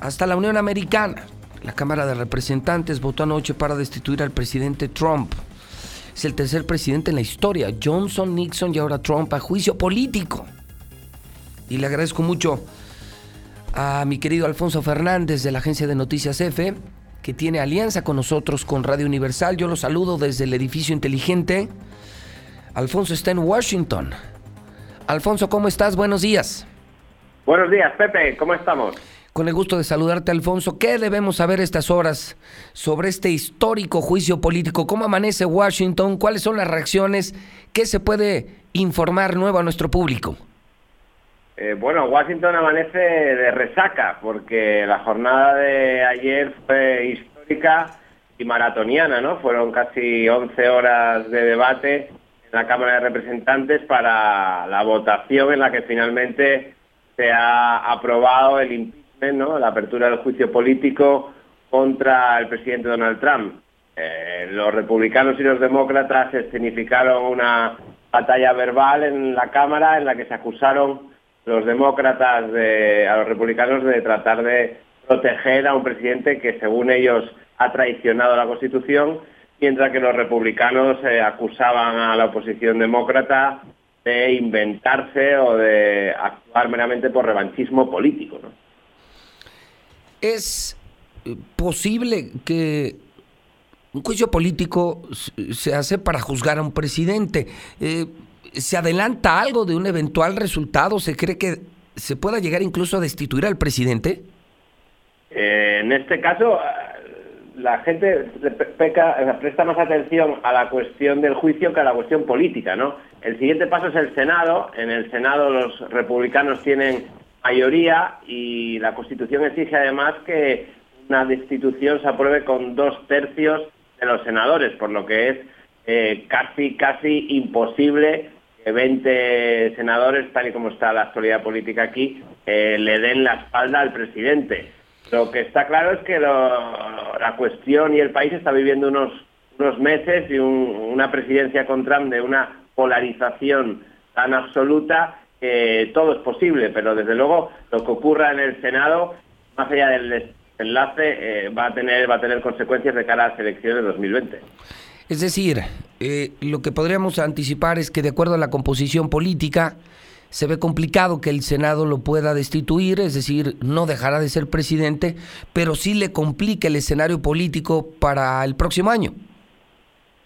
hasta la Unión Americana. La Cámara de Representantes votó anoche para destituir al presidente Trump. Es el tercer presidente en la historia, Johnson, Nixon y ahora Trump, a juicio político. Y le agradezco mucho a mi querido Alfonso Fernández de la agencia de noticias EFE, que tiene alianza con nosotros con Radio Universal. Yo lo saludo desde el edificio inteligente. Alfonso está en Washington. Alfonso, ¿cómo estás? Buenos días. Buenos días, Pepe, ¿cómo estamos? Con el gusto de saludarte, Alfonso. ¿Qué debemos saber estas horas sobre este histórico juicio político? ¿Cómo amanece Washington? ¿Cuáles son las reacciones? ¿Qué se puede informar nuevo a nuestro público? Eh, bueno, Washington amanece de resaca porque la jornada de ayer fue histórica y maratoniana, ¿no? Fueron casi 11 horas de debate en la Cámara de Representantes para la votación en la que finalmente se ha aprobado el impeachment la apertura del juicio político contra el presidente Donald Trump. Eh, los republicanos y los demócratas escenificaron una batalla verbal en la Cámara en la que se acusaron los demócratas de, a los republicanos de tratar de proteger a un presidente que según ellos ha traicionado la Constitución, mientras que los republicanos eh, acusaban a la oposición demócrata de inventarse o de actuar meramente por revanchismo político. ¿no? ¿Es eh, posible que un juicio político se hace para juzgar a un presidente? Eh, ¿Se adelanta algo de un eventual resultado? ¿Se cree que se pueda llegar incluso a destituir al presidente? Eh, en este caso, la gente peca, presta más atención a la cuestión del juicio que a la cuestión política, ¿no? El siguiente paso es el Senado. En el Senado los republicanos tienen mayoría y la Constitución exige además que una destitución se apruebe con dos tercios de los senadores, por lo que es eh, casi, casi imposible que 20 senadores, tal y como está la actualidad política aquí, eh, le den la espalda al presidente. Lo que está claro es que la cuestión y el país está viviendo unos, unos meses y una presidencia con Trump de una polarización tan absoluta todo es posible, pero desde luego lo que ocurra en el Senado, más allá del enlace, eh, va, a tener, va a tener consecuencias de cara a las elecciones de 2020. Es decir, eh, lo que podríamos anticipar es que de acuerdo a la composición política, se ve complicado que el Senado lo pueda destituir, es decir, no dejará de ser presidente, pero sí le complica el escenario político para el próximo año.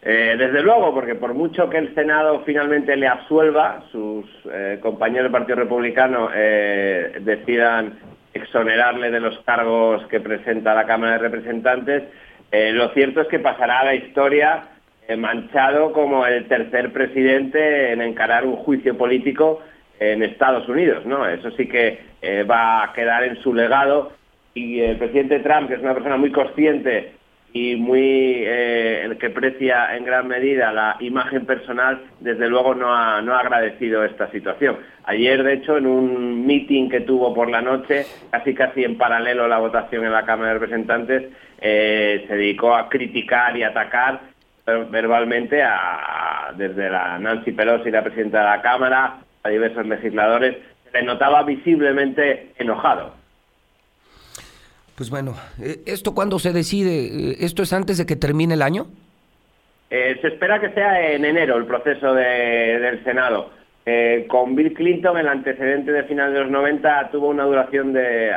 Eh, desde luego, porque por mucho que el Senado finalmente le absuelva, sus eh, compañeros del Partido Republicano eh, decidan exonerarle de los cargos que presenta la Cámara de Representantes, lo cierto es que pasará a la historia manchado como el tercer presidente en encarar un juicio político en Estados Unidos. ¿no? Eso sí que va a quedar en su legado y el presidente Trump, que es una persona muy consciente y muy eh, que aprecia en gran medida la imagen personal, desde luego no ha, no ha agradecido esta situación. Ayer, de hecho, en un meeting que tuvo por la noche, casi casi en paralelo a la votación en la Cámara de Representantes, eh, se dedicó a criticar y atacar verbalmente a, desde la Nancy Pelosi, la presidenta de la Cámara, a diversos legisladores. Se le notaba visiblemente enojado. Pues bueno, eh, ¿esto cuándo se decide? Eh, ¿Esto es antes de que termine el año? Eh, se espera que sea en enero el proceso del Senado. con Bill Clinton, el antecedente de final de los 90 tuvo una duración de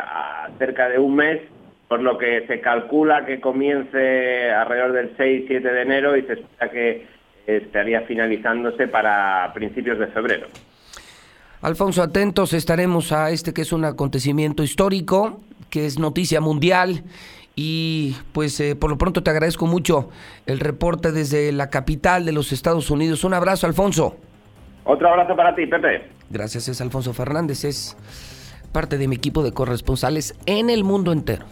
cerca de un mes, por lo que se calcula que comience alrededor del 6-7 de enero y se espera que estaría finalizándose para principios de febrero. Alfonso, atentos estaremos a este que es un acontecimiento histórico que es noticia mundial. Y pues eh, por lo pronto te agradezco mucho el reporte desde la capital de los Estados Unidos. Un abrazo, Alfonso. Otro abrazo para ti, Pepe. Gracias, es Alfonso Fernández, es parte de mi equipo de corresponsales en el mundo entero.